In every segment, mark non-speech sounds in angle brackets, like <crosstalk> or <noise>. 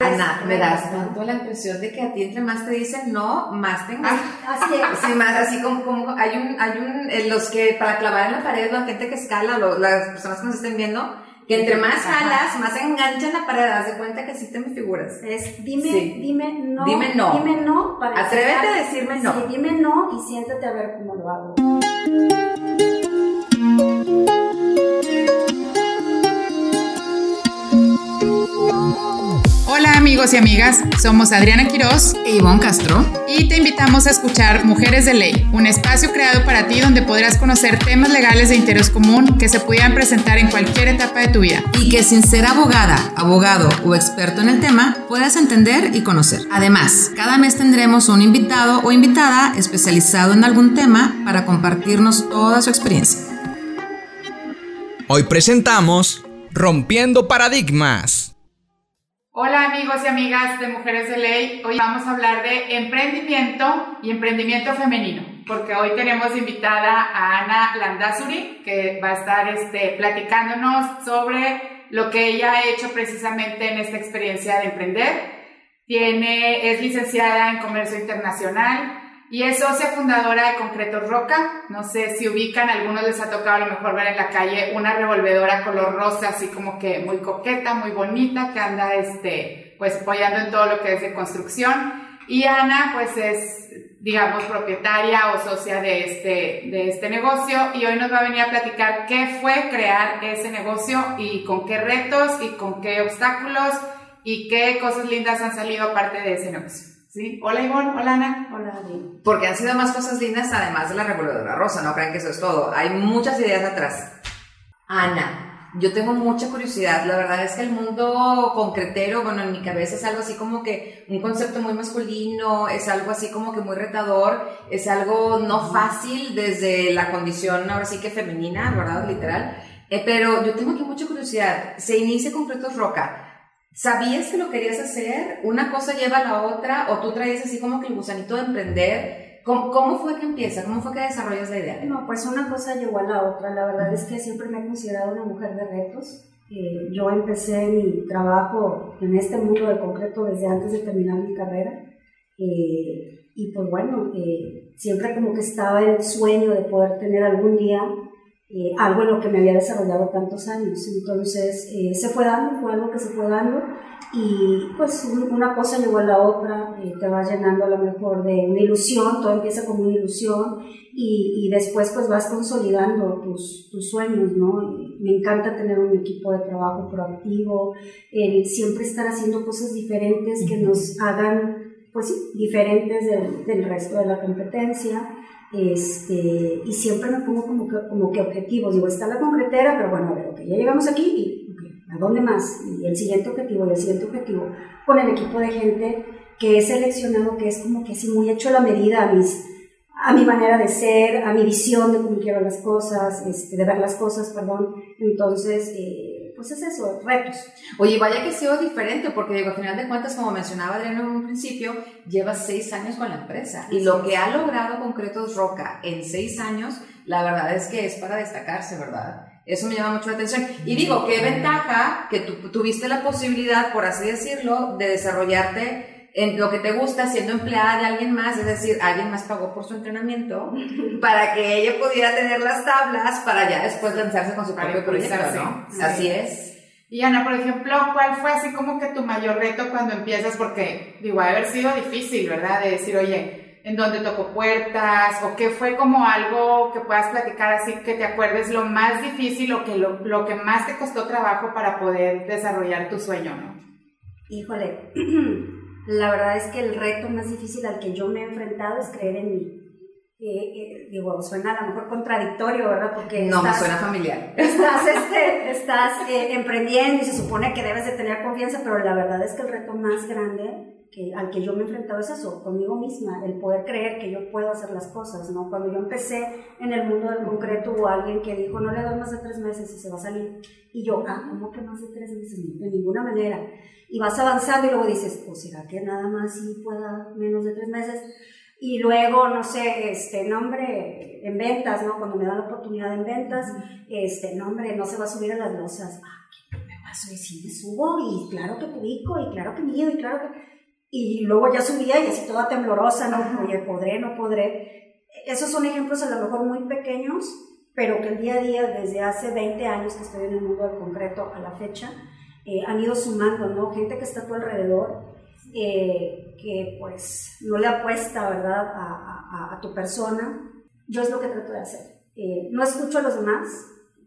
Ana, me das tanto la impresión de que a ti entre más te dicen no, más te ah, Así es. Sí, más así como, como hay un, hay un, eh, los que para clavar en la pared, la gente que escala, las personas que nos estén viendo, que entre más jalas, más enganchan la pared, haz de cuenta que sí te me figuras. Es dime, dime no. Dime no. Dime no para Atrévete a decirme no. Sí, dime no y siéntate a ver cómo lo hago. Amigos y amigas, somos Adriana Quiroz e Ivonne Castro y te invitamos a escuchar Mujeres de Ley, un espacio creado para ti donde podrás conocer temas legales de interés común que se pudieran presentar en cualquier etapa de tu vida. Y que sin ser abogada, abogado o experto en el tema, puedas entender y conocer. Además, cada mes tendremos un invitado o invitada especializado en algún tema para compartirnos toda su experiencia. Hoy presentamos Rompiendo Paradigmas. Hola amigos y amigas de Mujeres de Ley. Hoy vamos a hablar de emprendimiento y emprendimiento femenino, porque hoy tenemos invitada a Ana Landazuri, que va a estar este, platicándonos sobre lo que ella ha hecho precisamente en esta experiencia de emprender. Tiene, es licenciada en Comercio Internacional, y es socia fundadora de Concreto Roca. No sé si ubican, algunos les ha tocado a lo mejor ver en la calle una revolvedora color rosa, así como que muy coqueta, muy bonita, que anda este, pues apoyando en todo lo que es de construcción. Y Ana, pues es, digamos, propietaria o socia de este, de este negocio y hoy nos va a venir a platicar qué fue crear ese negocio y con qué retos y con qué obstáculos y qué cosas lindas han salido aparte de ese negocio. ¿Sí? Hola Ivonne, hola Ana. Hola Adri. Porque han sido más cosas lindas además de la revolvedora rosa, no crean que eso es todo. Hay muchas ideas atrás. Ana, yo tengo mucha curiosidad. La verdad es que el mundo concretero, bueno, en mi cabeza es algo así como que un concepto muy masculino, es algo así como que muy retador, es algo no fácil desde la condición ahora sí que femenina, ¿verdad? Literal. Eh, pero yo tengo aquí mucha curiosidad. Se inicia Concretos Roca ¿Sabías que lo querías hacer? ¿Una cosa lleva a la otra? ¿O tú traes así como que el gusanito de emprender? ¿Cómo, fue que empieza? ¿Cómo fue que desarrollas la idea? No, pues una cosa llevó a la otra. La verdad es que siempre me he considerado una mujer de retos. Eh, yo empecé mi trabajo en este mundo de concreto desde antes de terminar mi carrera. Eh, y pues bueno, eh, siempre como que estaba el sueño de poder tener algún día eh, algo en lo que me había desarrollado tantos años. Entonces, eh, se fue dando, fue algo que se fue dando y pues una cosa llegó a la otra, eh, te va llenando a lo mejor de una ilusión, todo empieza como una ilusión y, y después pues vas consolidando tus, tus sueños, ¿no? me encanta tener un equipo de trabajo proactivo, el siempre estar haciendo cosas diferentes que nos hagan pues sí, diferentes del, del resto de la competencia. Este, y siempre me pongo como que, como que objetivos. Digo, está la concretera, pero bueno, a ver, ok, ya llegamos aquí y ¿a dónde más? Y el siguiente objetivo y el siguiente objetivo con el equipo de gente que he seleccionado, que es como que así muy hecho a la medida a mis a mi manera de ser, a mi visión de cómo quiero las cosas, este, de ver las cosas, perdón. Entonces, eh, pues es eso, retos. Oye, vaya que ha sido diferente, porque digo, al final de cuentas, como mencionaba Adriano en un principio, lleva seis años con la empresa. Y lo que ha logrado Concretos Roca en seis años, la verdad es que es para destacarse, ¿verdad? Eso me llama mucho la atención. Y digo, qué ventaja que tú tuviste la posibilidad, por así decirlo, de desarrollarte en lo que te gusta siendo empleada de alguien más, es decir, alguien más pagó por su entrenamiento <laughs> para que ella pudiera tener las tablas para ya después lanzarse con su propio proyecto, ¿no? Así es. Y Ana, por ejemplo, ¿cuál fue así como que tu mayor reto cuando empiezas? Porque, digo, ha haber sido difícil, ¿verdad? De decir, oye, ¿en dónde tocó puertas? ¿O qué fue como algo que puedas platicar así que te acuerdes lo más difícil o que lo, lo que más te costó trabajo para poder desarrollar tu sueño, ¿no? Híjole, <clears throat> La verdad es que el reto más difícil al que yo me he enfrentado es creer en mí. Eh, eh, digo, suena a lo mejor contradictorio, ¿verdad? Porque no, me suena familiar. Estás, <laughs> este, estás eh, emprendiendo y se supone que debes de tener confianza, pero la verdad es que el reto más grande que, al que yo me he enfrentado es eso, conmigo misma, el poder creer que yo puedo hacer las cosas, ¿no? Cuando yo empecé en el mundo del concreto hubo alguien que dijo, no le doy más de tres meses y se va a salir. Y yo, ah, ¿cómo que más de tres meses? De ninguna manera. Y vas avanzando y luego dices, pues será que nada más sí pueda menos de tres meses. Y luego, no sé, este nombre en ventas, ¿no? Cuando me dan la oportunidad en ventas, este nombre no se va a subir a las losas. Ah, paso y sí me subo y claro que publico y claro que mido y claro que... Y luego ya subía y así toda temblorosa, no, oye, podré, no podré. Esos son ejemplos a lo mejor muy pequeños, pero que el día a día, desde hace 20 años que estoy en el mundo del concreto a la fecha, eh, han ido sumando, ¿no? Gente que está a tu alrededor, eh, que pues no le apuesta, ¿verdad?, a, a, tu persona. Yo es lo que trato de hacer. Eh, no escucho a los demás,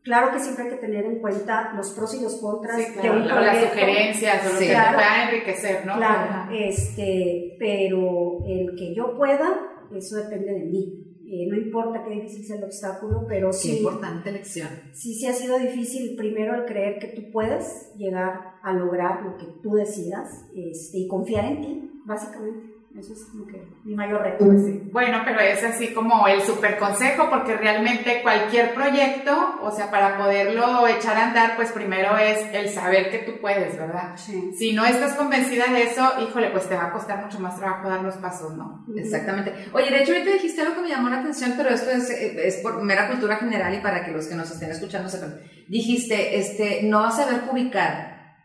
Claro que siempre hay que tener en cuenta los pros y los contras de un proyecto. Las sugerencias o lo que te puedan enriquecer, ¿no? Claro, este, pero el que yo pueda, eso depende de mí. Eh, no importa qué difícil sea el obstáculo, pero sí. Qué importante lección. Sí, sí ha sido difícil primero el creer que tú puedes llegar a lograr lo que tú decidas este, y confiar en ti, básicamente. Eso es como que mi mayor reto. Pues bueno, pero es así como el super consejo, porque realmente cualquier proyecto, o sea, para poderlo echar a andar, pues primero es el saber que tú puedes, ¿verdad? Sí. Si no estás convencida de eso, híjole, pues te va a costar mucho más trabajo dar los pasos, ¿no? Exactamente. Oye, de hecho, ahorita dijiste algo que me llamó la atención, pero esto es, es por mera cultura general y para que los que nos estén escuchando sepan. Dijiste, este, no vas a saber publicar.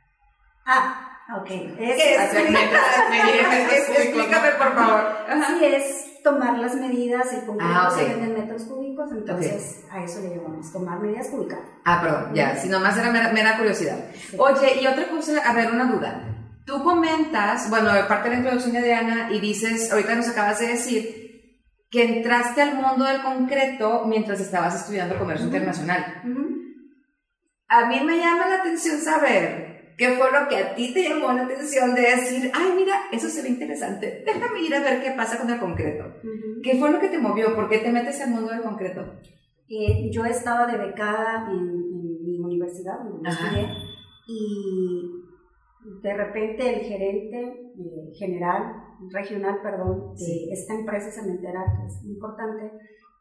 Ah, Ok. Es, explícame, por favor. Sí, es tomar las medidas, el concreto ah, se metros cúbicos, entonces a eso le llamamos tomar medidas cúbicas. Ah, pero ya, si nomás era mera, curiosidad. Oye, y otra cosa, a ver, una duda. Tú comentas, bueno, parte de la introducción de Diana, y dices, ahorita nos acabas de decir, que entraste al mundo del concreto mientras estabas estudiando comercio internacional. A mí me llama la atención saber ¿Qué fue lo que a ti te llamó la atención de decir, ay, mira, eso se ve interesante, déjame ir a ver qué pasa con el concreto? ¿Qué fue lo que te movió? ¿Por qué te metes al mundo del concreto? Eh, yo estaba de becada en, mi universidad, donde estudié, y de repente el gerente eh, general, regional, perdón, de esta empresa cementera, que es importante,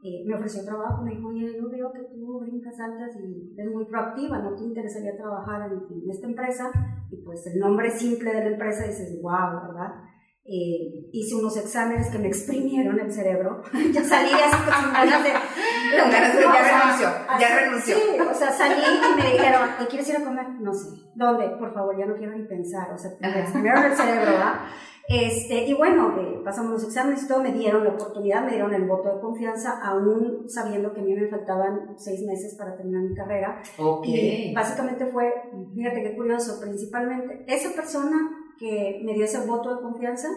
eh, me ofreció trabajo, me dijo, oye, yo veo que tú brincas altas y eres muy proactiva, ¿no te interesaría trabajar en, esta empresa? Y pues el nombre simple de la empresa dices, wow, ¿verdad? Eh, hice unos exámenes que me exprimieron el cerebro. <laughs> ya salí así con <laughs> ganas de... ya renunció, ya renunció. Sí, o sea, salí y me dijeron, ¿te quieres ir a comer? No sé. ¿Dónde? Por favor, ya no quiero ni pensar. O sea, me exprimieron el cerebro, ¿verdad? Este, y bueno, eh, pasamos los exámenes y todo, me dieron la oportunidad, me dieron el voto de confianza, aún sabiendo que a mí me faltaban seis meses para terminar mi carrera. Okay. Y básicamente fue, fíjate qué curioso, principalmente esa persona que me dio ese voto de confianza,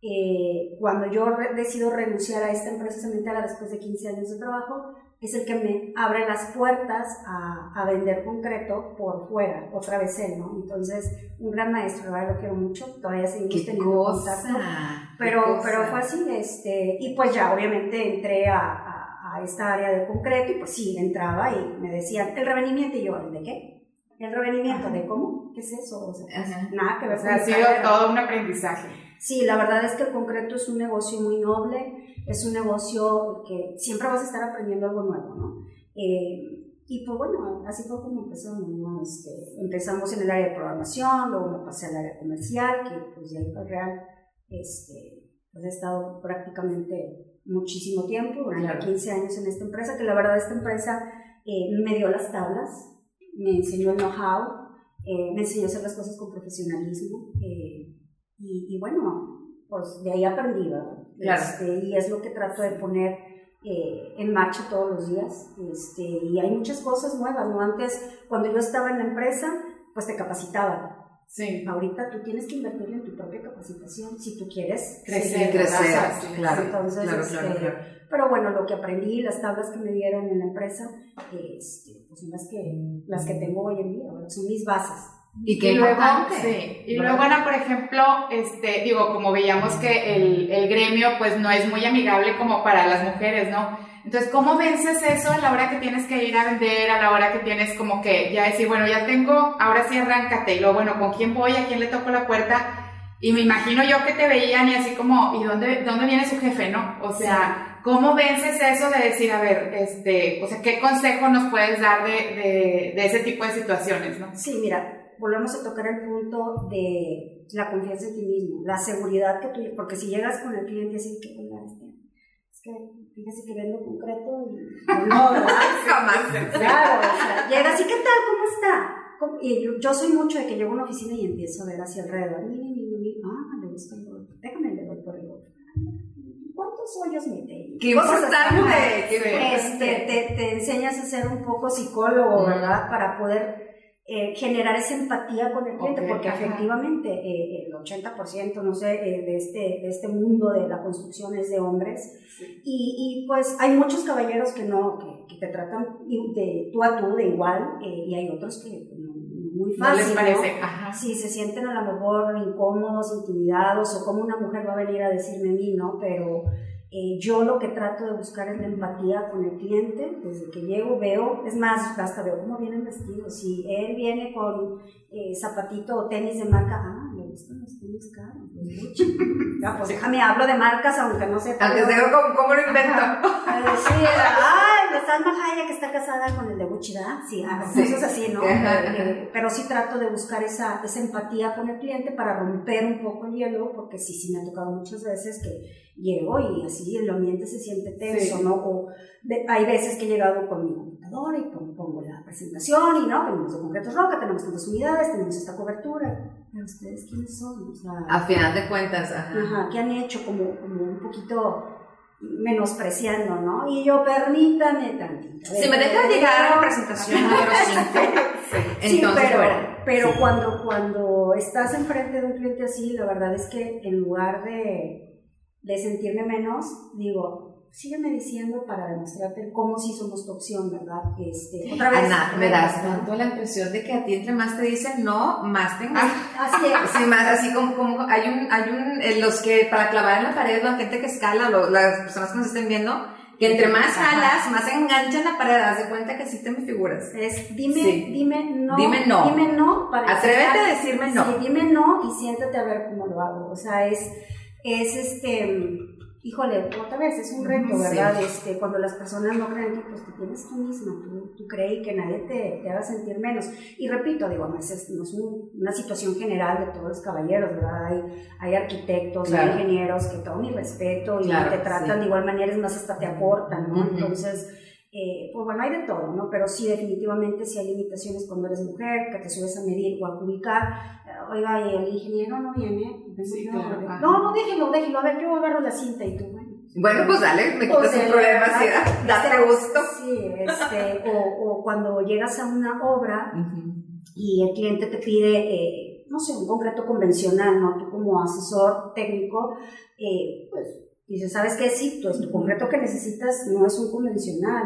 eh, cuando yo decido renunciar a esta empresa cementera después de 15 años de trabajo, es el que me abre las puertas a, a, vender concreto por fuera, otra vez él, ¿no? Entonces, un gran maestro, verdad lo quiero mucho, todavía seguimos teniendo contacto, pero, pero fue así, este, y pues ya obviamente entré a, a, a, esta área de concreto y pues sí, entraba y me decían, el revenimiento, y yo, ¿de qué? El revenimiento, ¿de cómo? ¿Qué es eso? O sea, nada que ver. O sea, ha sido todo un aprendizaje. Sí, la verdad es que el concreto es un negocio muy noble, es un negocio que siempre vas a estar aprendiendo algo nuevo, ¿no? Eh, y pues bueno, así fue como empezamos, ¿no? Este, empezamos en el área de programación, luego me pasé al área comercial, que pues ya fue real, este, pues he estado prácticamente muchísimo tiempo, durante 15 años en esta empresa, que la verdad esta empresa eh, me dio las tablas, me enseñó el know-how, eh, me enseñó a hacer las cosas con profesionalismo, y, y, bueno, pues de ahí aprendí, ¿verdad? Este, y es lo que trato de poner eh, en marcha todos los días. Este, y hay muchas cosas nuevas, ¿no? Antes, cuando yo estaba en la empresa, pues te capacitaban. Sí. Ahorita tú tienes que invertir en tu propia capacitación si tú quieres crecer. crecer, claro. Entonces, claro, este, Pero bueno, lo que aprendí, las tablas que me dieron en la empresa, este, pues son las que, las que tengo hoy en día, son mis bases. Y que luego, sí. Y luego, Ana, por ejemplo, este, digo, como veíamos que el, el, gremio, pues no es muy amigable como para las mujeres, ¿no? Entonces, ¿cómo vences eso a la hora que tienes que ir a vender, a la hora que tienes como que ya decir, bueno, ya tengo, ahora sí arráncate, y luego, bueno, ¿con quién voy? ¿A quién le toco la puerta? Y me imagino yo que te veían y así como, ¿y dónde, dónde viene su jefe, no? O sea, ¿cómo vences eso de decir, a ver, este, o sea, qué consejo nos puedes dar de, de, de ese tipo de situaciones, no? Sí, mira, volvemos a tocar el punto de la confianza en ti mismo, la seguridad que tú, porque si llegas con el cliente así que, este, es que fíjese que vendo concreto y no, ¿verdad? <laughs> Jamás. Claro, o sea, llegas y ¿qué tal? ¿Cómo está? yo, soy mucho de que llego a una oficina y empiezo a ver hacia alrededor. Ah, le gusta el Déjame le doy por el otro. ¿Cuántos hoyos mete? Qué importante. Este, te, te enseñas a ser un poco psicólogo, ¿verdad? Para poder eh, generar esa empatía con el cliente, porque efectivamente eh, el 80%, no sé, eh, de, este, de este mundo de la construcción es de hombres. Y, y, pues hay muchos caballeros que no, que, te tratan de tú a tú, de igual, y hay otros que no, muy fácil. No les parece, Sí, se sienten a lo mejor incómodos, intimidados, o como una mujer va a venir a decirme a mí, ¿no? Pero eh, yo lo que trato de buscar es la empatía con el cliente. Desde que llego veo, es más, hasta veo cómo vienen vestidos. Si él viene con eh, zapatito o tenis de marca, ah, me gustan los tenis caros, <laughs> ya, pues déjame, hablo de marcas aunque no sé cómo, cómo lo invento. sí, ay, la Salma Hayek que está casada con el de Gucci. Sí, ah, eso es así, ¿no? <laughs> Eh, pero sí trato de buscar esa, esa empatía con el cliente para romper un poco el hielo, porque sí, sí me ha tocado muchas veces que llego y así el ambiente se siente tenso, ¿no? O hay veces que he llegado con mi computadora y pongo, la presentación y no, tenemos de concreto roca, tenemos tantas unidades, tenemos esta cobertura. Pero ustedes quiénes son? O sea, a final de cuentas, ajá. ajá ¿Qué han hecho? Como, como un poquito menospreciando, ¿no? Y yo, permítame tantito. Si me dejan llegar a la <laughs> presentación número 5, sí, pero, pero cuando, cuando estás enfrente de un cliente así, la verdad es que en lugar de de sentirme menos, digo, sígueme diciendo para demostrarte cómo sí somos tu opción, ¿verdad? Este, otra vez. Ana, me das tanto la impresión de que a ti entre más te dicen no, más te ah, así es. Sí, más así como, como hay un, hay un, eh, los que para clavar en la pared, la gente que escala, las personas que nos estén viendo, que entre más jalas, más enganchan la pared, haz de cuenta que sí te me figuras. Es, dime, dime no. Dime no. Dime no para Atrévete a decirme no. Sí, dime no y siéntate a ver cómo lo hago. O sea, es, es este, híjole, otra vez es un reto, ¿verdad? Este, cuando las personas no creen que pues tú tienes tú misma, tú, tú crees que nadie te, te, haga sentir menos. Y repito, digo, no es, no es una situación general de todos los caballeros, ¿verdad? Hay, hay arquitectos, hay ingenieros que todo mi respeto y te tratan de igual manera, es más, hasta te aportan, ¿no? Entonces, eh, pues bueno, hay de todo, ¿no? Pero sí, definitivamente, si hay limitaciones cuando eres mujer, que te subes a medir o a ubicar, eh, oiga, y el ingeniero no viene, no, no, déjelo, déjelo, a ver, yo agarro la cinta y tú, bueno. Bueno, pues dale, me quitas el problema, sí, date este, gusto. Sí, este, o, o, cuando llegas a una obra y el cliente te pide, eh, no sé, un concreto convencional, ¿no? Tú como asesor técnico, eh, pues Dice, ¿sabes qué? Sí, pues tu concreto que necesitas no es un convencional.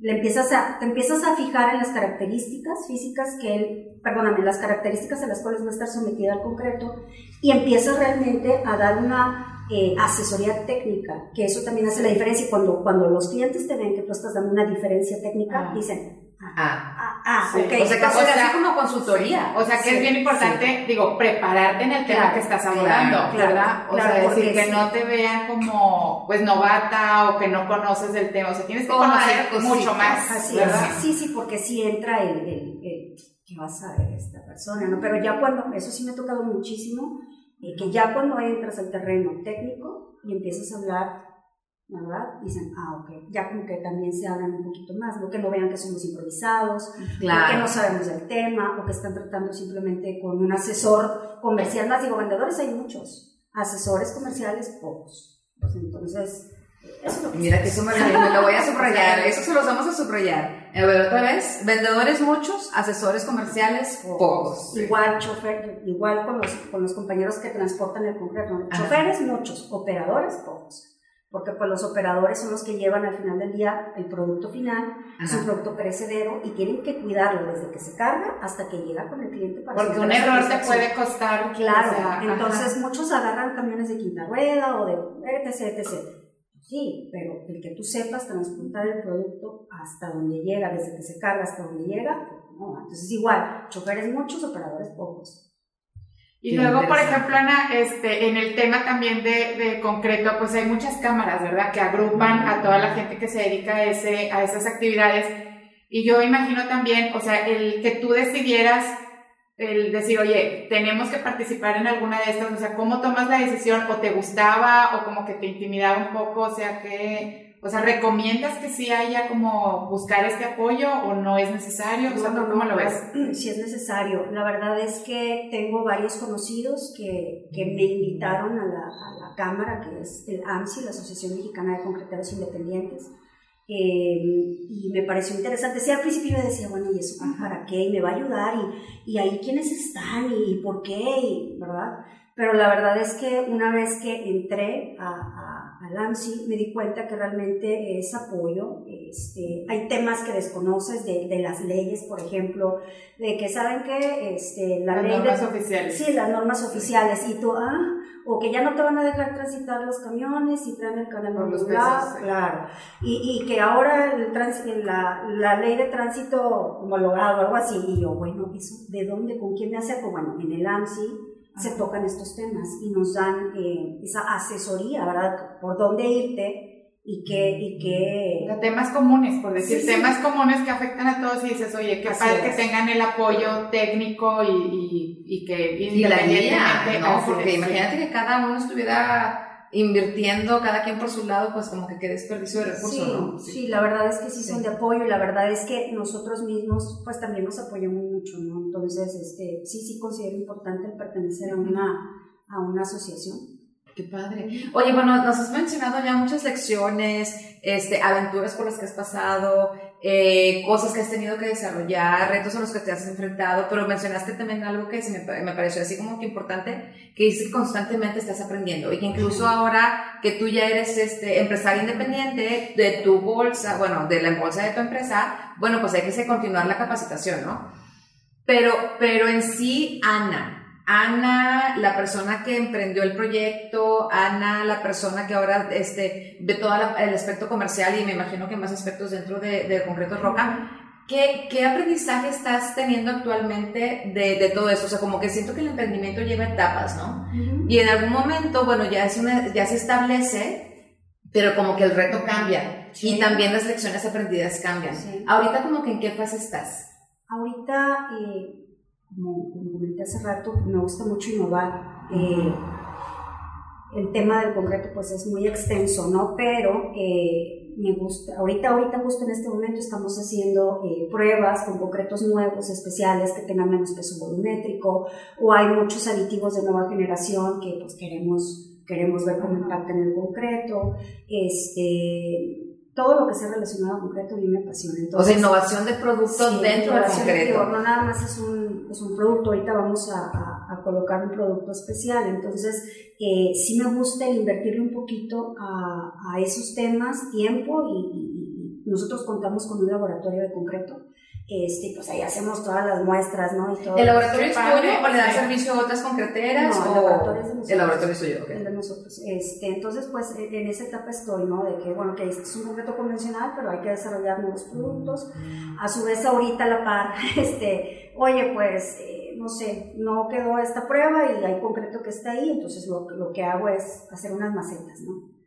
Le empiezas a, te empiezas a fijar en las características físicas que él, perdóname, las características a las cuales va a estar sometida al concreto y empiezas realmente a dar una eh, asesoría técnica, que eso también hace la diferencia. Y cuando, cuando los clientes te ven que tú estás dando una diferencia técnica, dicen, Ah, ah, ah O sea, casi, así como consultoría. O sea, que es bien importante, digo, prepararte en el tema que estás abordando, ¿verdad? O sea, decir que no te vean como, pues, novata o que no conoces el tema. O sea, tienes que conocer mucho más. Así ¿verdad? Sí, sí, porque sí entra el, el, el ¿qué vas a ver esta persona? ¿no? Pero ya cuando, eso sí me ha tocado muchísimo, eh, que ya cuando entras al terreno técnico y empiezas a hablar ¿verdad? Dicen, ah, ok, ya como que también se hablan un poquito más, ¿no? que no vean que somos improvisados, que no sabemos del tema, o que están tratando simplemente con un asesor comercial más. Digo, vendedores hay muchos, asesores comerciales pocos. Pues entonces, eso es lo que Mira que eso me, lo voy a subrayar, <laughs> eso se los vamos a subrayar. A ver, otra vez, vendedores muchos, asesores comerciales pocos. Igual chofer, igual con los, con los compañeros que transportan el concreto. Choferes muchos, operadores pocos porque pues los operadores son los que llevan al final del día el producto final, es un producto perecedero y tienen que cuidarlo desde que se carga hasta que llega con el cliente para Porque un error te puede costar. Claro, entonces muchos agarran camiones de quinta rueda o de etc, etc. Sí, pero el que tú sepas transportar el producto hasta donde llega, desde que se carga hasta donde llega, no. Entonces igual, choferes muchos, operadores pocos. Y luego, por ejemplo, Ana, este, en el tema también de, de, concreto, pues hay muchas cámaras, ¿verdad? Que agrupan a toda la gente que se dedica a, ese, a esas actividades. Y yo imagino también, o sea, el que tú decidieras, el decir, oye, tenemos que participar en alguna de estas, o sea, ¿cómo tomas la decisión? ¿O te gustaba? ¿O como que te intimidaba un poco? O sea, que o sea, ¿recomiendas que sí haya como buscar este apoyo o no es necesario? O sea, No, no, ¿cómo lo ves? <clears throat> Sí es necesario. La verdad es que tengo varios conocidos que, que me invitaron a la, a la Cámara, que es el AMSI, la Asociación Mexicana de Concreteros Independientes, eh, y me pareció interesante. Sí, al principio yo decía, bueno, ¿y eso para qué? ¿Y me va a ayudar? ¿Y, y ahí quiénes están? ¿Y por qué? Y, ¿Verdad? Pero la verdad es que una vez que entré a, a, al AMSI, me di cuenta que realmente es apoyo. Este, hay temas que desconoces de, de las leyes, por ejemplo, de que saben que este, la Las ley normas de, oficiales. Sí, las normas oficiales. Y tú, ah, o que ya no te van a dejar transitar los camiones y traen el canal pesos, sí. claro. Y, y que ahora el trans- la, la ley de tránsito homologado, algo así. Y yo, bueno, ¿eso de dónde? ¿Con quién me acerco? Bueno, en el AMSI se tocan estos temas y nos dan eh, esa asesoría, ¿verdad? Por dónde irte y qué, y qué, temas comunes, por decir, Sí, sí. temas comunes que afectan a todos y dices, oye, qué Así padre que tengan el apoyo técnico y, y, y que Y la guía, independientemente- ¿no? Porque imagínate que cada uno estuviera invirtiendo, cada quien por su lado, pues como que qué desperdicio de recursos, Sí, ¿no? sí, la verdad es que sí, Sí. son de apoyo y la verdad es que nosotros mismos pues también nos apoyamos mucho, ¿no? Entonces, este, sí, sí considero importante el pertenecer a una, a una asociación. Qué padre. Oye, bueno, nos has mencionado ya muchas lecciones, este, aventuras por las que has pasado, eh, cosas que has tenido que desarrollar, retos a los que te has enfrentado, pero mencionaste también algo que se me, me pareció así como que importante, que que constantemente estás aprendiendo y que incluso ahora que tú ya eres este, empresario independiente de tu bolsa, bueno, de la bolsa de tu empresa, bueno, pues hay que continuar la capacitación, ¿no? Pero, pero en sí, Ana, Ana, la persona que emprendió el proyecto, Ana, la persona que ahora este, ve todo el aspecto comercial y me imagino que más aspectos dentro de, de Concreto Roca, ¿qué, ¿qué aprendizaje estás teniendo actualmente de, de todo esto? O sea, como que siento que el emprendimiento lleva etapas, ¿no? Y en algún momento, bueno, ya, es una, ya se establece, pero como que el reto cambia Sí. y también las lecciones aprendidas cambian. Sí. Ahorita como que en qué fase estás? Ahorita, eh, como, como comenté hace rato, me gusta mucho innovar. Eh, el tema del concreto pues es muy extenso, ¿no? Pero eh, me gusta, ahorita, ahorita justo en este momento estamos haciendo eh, pruebas con concretos nuevos, especiales, que tengan menos peso volumétrico, o hay muchos aditivos de nueva generación que pues queremos, queremos ver cómo impactan el concreto. Este, todo lo que sea relacionado a concreto a mí me apasiona. O sea, Entonces, innovación de productos Sí, dentro del concreto. no nada más es un, es un producto, ahorita vamos a, a- a colocar un producto especial, entonces eh, sí me gusta el invertirle un poquito a, a esos temas, tiempo y, y- y nosotros contamos con un laboratorio de concreto, este, pues ahí hacemos todas las muestras, ¿no? Y todo. ¿El laboratorio es tuyo o le sí. servicio a otras concreteras? No, el o... laboratorio es de nosotros. El laboratorio es tuyo, ok. el de nosotros. Este, entonces, pues en en esa etapa estoy, ¿no? De que, bueno, que es un concreto convencional, pero hay que desarrollar nuevos productos. A su vez, ahorita a la par, <laughs> este, oye, pues, eh, no sé, no quedó esta prueba y hay concreto que está ahí, entonces lo, lo que hago es hacer unas macetas, ¿no?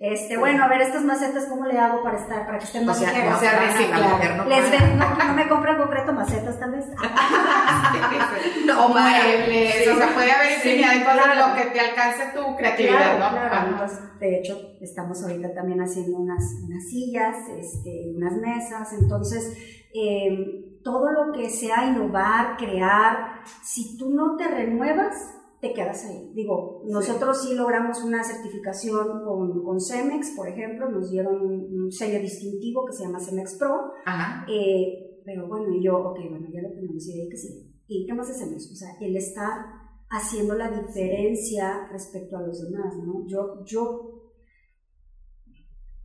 Este, bueno, a ver, estas macetas, ¿cómo le hago para estar, para que estén O más sea, ligeras? o sea, la mujer no Les ven, no, no me compran concreto macetas, tal vez. <laughs> No. Muebles, o sea, puede haber Sí, infinidad cosas, claro. lo que te alcance tu creatividad, Claro, ¿no? claro. Entonces, de hecho, estamos ahorita también haciendo unas, unas sillas, este, unas mesas. Entonces, eh, todo lo que sea innovar, crear, si tú no te renuevas, te quedas ahí. Digo, nosotros sí, logramos una certificación con, con Cemex, por ejemplo, nos dieron un, un sello distintivo que se llama Cemex Pro. Ajá. Eh, pero bueno, y yo, ok, bueno, ya lo tenemos, y de ahí que sí. ¿Y qué más hacemos? O sea, el estar haciendo la diferencia respecto a los demás, ¿no? Yo, yo,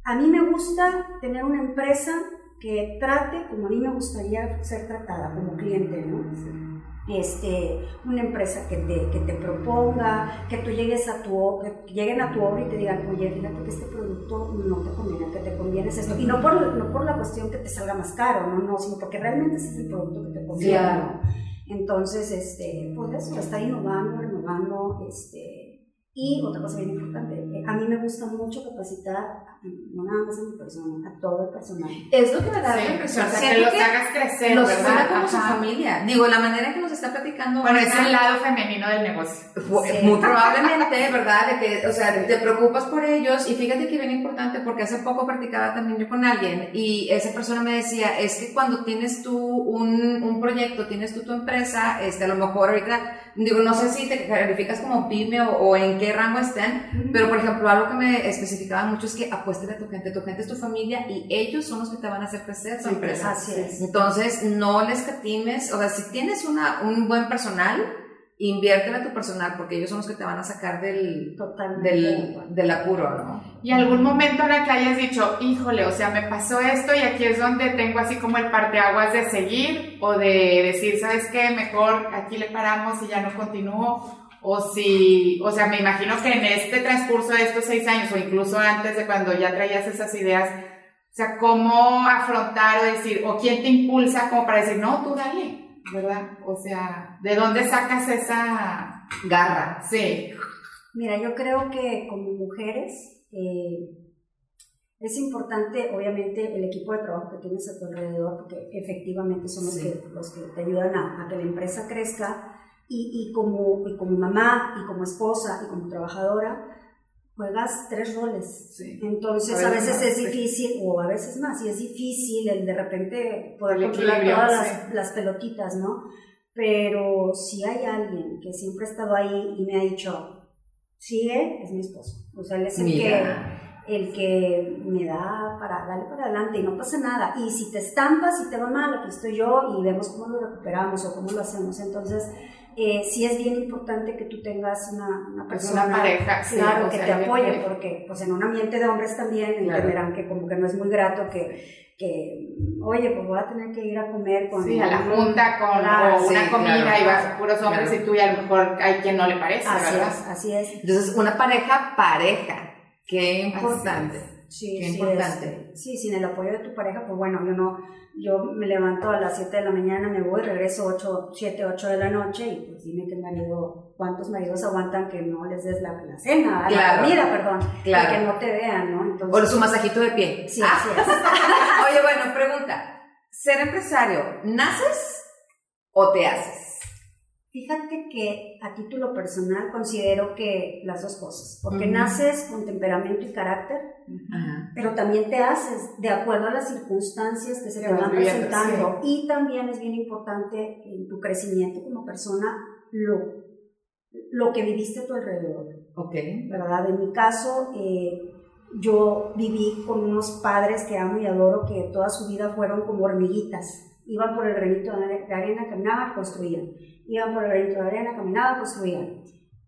a mí me gusta tener una empresa que trate como a mí me gustaría ser tratada como cliente, ¿no? Este, una empresa que te, que te proponga, que tú llegues a tu, que lleguen a tu obra y te digan, oye, fíjate que este producto no te conviene, que te conviene es esto. Y no por, no por la cuestión que te salga más caro, no, no, sino porque realmente ese es el producto que te conviene. Claro. Entonces, este, pues eso, estar innovando, renovando, este, Y otra cosa bien importante, eh, a mí me gusta mucho capacitar, no nada más a mi persona, a todo el personal. Es lo que me da Sí, la impresión. o sea, que los hagas crecer, los ¿verdad? como su Ajá. familia. Digo, la manera en que nos está platicando. Bueno, es el lado femenino del negocio. Sí. Muy probablemente, ¿verdad? De que, o sea, te preocupas por ellos y fíjate que bien importante porque hace poco practicaba también yo con alguien y esa persona me decía, es que cuando tienes tú un, un proyecto, tienes tú tu empresa, este, a lo mejor ahorita, digo, no sé si te calificas como pyme o, o en qué rango estén, pero por ejemplo, algo que me especificaba mucho es que apuéstale a tu gente, tu gente es tu familia y ellos son los que te van a hacer crecer tu Sí, empresa. así es. Entonces, no les catimes, o sea, si tienes una, un buen personal, inviértele a tu personal porque ellos son los que te van a sacar del, del, del apuro, ¿no? Y algún momento en el que hayas dicho, híjole, o sea, me pasó esto y aquí es donde tengo así como el parteaguas de seguir o de decir, ¿sabes qué? Mejor aquí le paramos y ya no continúo. O si, o sea, me imagino que en este transcurso de estos seis años o incluso antes de cuando ya traías esas ideas, o sea, cómo afrontar o decir, o quién te impulsa como para decir, no, tú dale, ¿verdad? O sea, ¿de dónde sacas esa... Garra. Sí, Mira, yo creo que como mujeres eh, es importante, obviamente, el equipo de trabajo que tienes a tu alrededor, porque efectivamente son los, Sí. que, los que te ayudan a, a que la empresa crezca. Y, y como, y como mamá, y como esposa, y como trabajadora, juegas tres roles. Sí. Entonces, A a veces veces más, es sí. difícil, o a veces más, y es difícil el de repente poder El controlar todas las, las pelotitas, ¿no? Pero si hay alguien que siempre ha estado ahí y me ha dicho, sigue, es mi esposo. O sea, él es el que, el que me da para darle para adelante y no pasa nada. Y si te estampas y te va mal, aquí estoy yo y vemos cómo lo recuperamos o cómo lo hacemos. Entonces, eh, sí es bien importante que tú tengas una, una Pues persona una pareja, sí, claro, o que sea, te apoye, que- porque pues en un ambiente de hombres también Claro. entenderán que como que no es muy grato que, que oye, pues voy a tener que ir a comer con... Sí, a la junta con Claro, o una sí, comida claro. y vas puros hombres Claro. y tú y a lo mejor hay quien no le parece, Así ¿verdad? es, así es. Entonces, una pareja pareja. Qué importante. Sí, Qué sí, importante. sí, sin el apoyo de tu pareja, pues bueno, yo no, yo me levanto a las 7 de la mañana, me voy, regreso 8, 7, 8 de la noche y pues dime qué marido, cuántos maridos aguantan que no les des la, la cena, Claro. la comida, perdón, Claro. que no te vean, ¿no? Entonces, O su masajito de pie. sí, Ah, así es. <laughs> Oye, bueno, pregunta. ¿Ser empresario, naces o te haces? Fíjate que a título personal considero que las dos cosas, porque Ujú. naces con temperamento y carácter, pero también te haces de acuerdo a las circunstancias que se te van presentando. Y también es bien importante en tu crecimiento como persona lo, lo que viviste a tu alrededor, Ok. ¿verdad? En mi caso, eh, yo viví con unos padres que amo y adoro que toda su vida fueron como hormiguitas. Iban por el granito de arena, caminaban, construían. Iban por el granito de arena, caminaban, construían.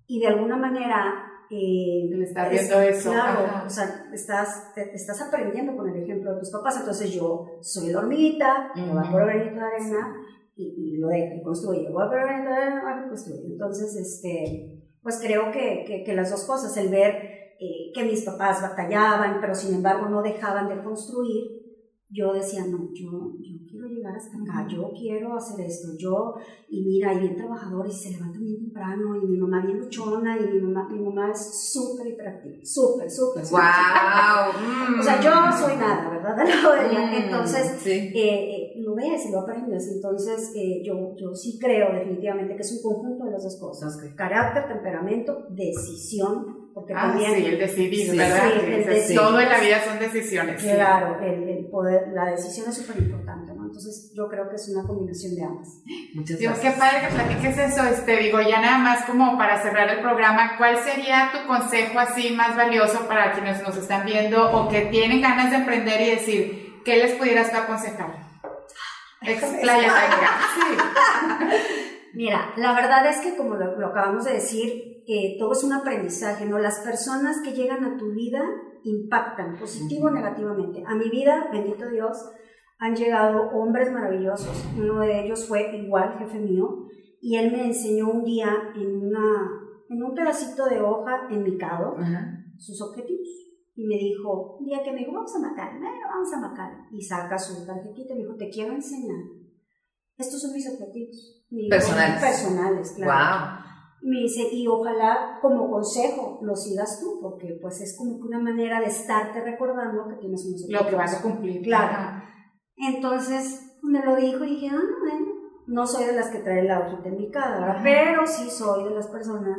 Y de alguna manera... eh, El estar es- viendo eso, Claro, ajá. o sea, estás, te- estás aprendiendo con el ejemplo de tus papás. Entonces yo soy la hormiguita, que va Ujú. por el granito de arena y, y lo deja y construye. Voy por el de arena, construye. Entonces, este, pues creo que, que, que las dos cosas, el ver eh, que mis papás batallaban, pero sin embargo no dejaban de construir, yo decía, no, yo, yo quiero llegar hasta acá, yo quiero hacer esto, yo, y mira, y bien trabajadores, y se levantan bien temprano, y mi mamá bien luchona, y mi mamá, mi mamá es súper hiperactiva, súper, súper, Wow. o sea, yo soy nada, ¿verdad? <laughs> De ella. Mm, Entonces, sí. eh, eh, lo ves y lo aprendes. Entonces, eh, yo, yo sí creo definitivamente que es un conjunto de las dos cosas. Carácter, temperamento, decisión, porque Ah, también... sí, el decidir, Sí, ¿verdad? sí, el decidir. Todo en la vida son decisiones. sí. Claro, el, el poder, la decisión es súper importante, ¿no? Entonces, yo creo que es una combinación de ambas. Muchas Dios, gracias. qué padre que platiques eso. Este, digo, ya nada más como para cerrar el programa, ¿cuál sería tu consejo así más valioso para quienes nos están viendo o que tienen ganas de emprender y decir, ¿qué les pudieras tú aconsejar? Expláyate, amiga. <laughs> Sí. Mira, la verdad es que como lo, lo acabamos de decir, todo es un aprendizaje, ¿no? Las personas que llegan a tu vida impactan, positivo o negativamente. A mi vida, bendito Dios, han llegado hombres maravillosos. Uno de ellos fue igual jefe mío y él me enseñó un día en, una, en un pedacito de hoja enmicado Ajá. sus objetivos. Y me dijo, un día que me dijo, vamos a matar, bueno, vamos a matar. Y saca su tarjetita y me dijo, te quiero enseñar. Estos son mis objetivos. Mi- Personales. Personales, claro. Wow. Me dice, y ojalá como consejo lo sigas tú, porque pues es como que una manera de estarte recordando que tienes un Lo que vas a cumplir. Claro. Entonces me lo dijo y dije, ah, bueno, no soy de las que trae la hojita indicada, pero sí soy de las personas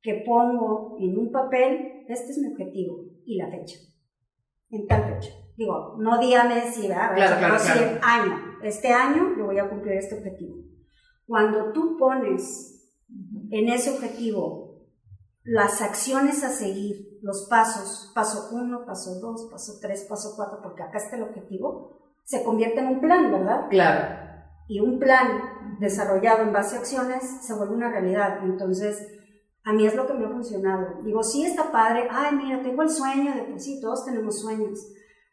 que pongo en un papel, este es mi objetivo y la fecha, en tal fecha. Digo, no dígame si, ¿verdad? Claro, claro, claro. año, este año yo voy a cumplir este objetivo. Cuando tú pones en ese objetivo las acciones a seguir, los pasos, paso uno, paso dos, paso tres, paso cuatro, porque acá está el objetivo, se convierte en un plan, ¿verdad? Claro. Y un plan desarrollado en base a acciones se vuelve una realidad. Entonces, a mí es lo que me ha funcionado. Digo, sí está padre, ay, mira, tengo el sueño de pues sí, todos tenemos sueños.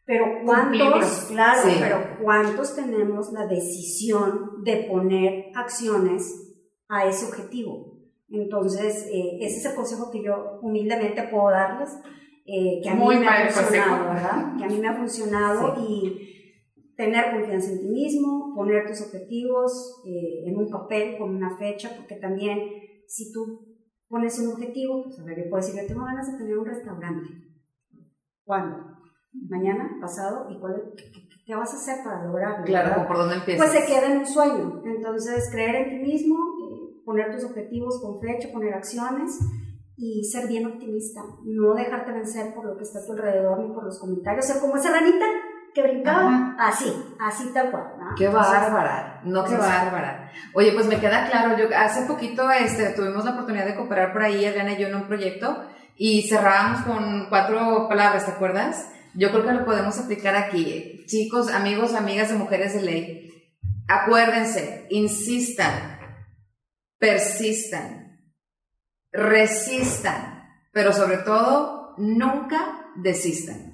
Pero cuántos, claro, pero cuántos tenemos la decisión de poner acciones a ese objetivo. Entonces, eh, ese es el consejo que yo humildemente puedo darles, eh, que a mí me ha funcionado, ¿verdad? Que a mí me ha funcionado y tener confianza en ti mismo, poner tus objetivos eh, en un papel con una fecha, porque también si tú pones un objetivo, pues a ver, yo puedo decir, yo tengo ganas de tener un restaurante. ¿Cuándo? ¿Mañana? ¿Pasado? ¿Y cuál, qué, vas a hacer para lograrlo? Claro, ¿por dónde empiezas? Pues se queda en un sueño. Entonces, creer en ti mismo, poner tus objetivos con fecha, poner acciones y ser bien optimista. No dejarte vencer por lo que está a tu alrededor ni por los comentarios. Ser como esa ranita que brincaba. Así, así tal cual. Qué bárbara, no qué bárbara. Oye, pues me queda claro, yo hace poquito este, tuvimos la oportunidad de cooperar por ahí, Adriana y yo, en un proyecto y cerrábamos con cuatro palabras, ¿te acuerdas? Yo creo que lo podemos aplicar aquí. Chicos, amigos, amigas de mujeres de ley, acuérdense, insistan, persistan, resistan, pero sobre todo, nunca desistan.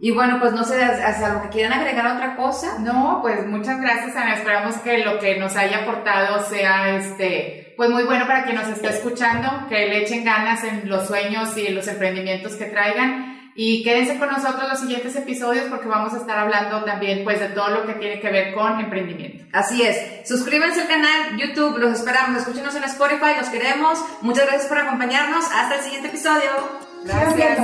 Y bueno, pues no sé, ¿hasta que quieran agregar otra cosa? No, pues muchas gracias, Ana. Esperamos que lo que nos haya aportado sea este, pues muy bueno para quien nos está escuchando, que le echen ganas en los sueños y en los emprendimientos que traigan. Y quédense con nosotros los siguientes episodios porque vamos a estar hablando también pues de todo lo que tiene que ver con emprendimiento. Así es. Suscríbanse al canal YouTube, los esperamos. Escúchenos en Spotify, los queremos. Muchas gracias por acompañarnos. Hasta el siguiente episodio. Gracias.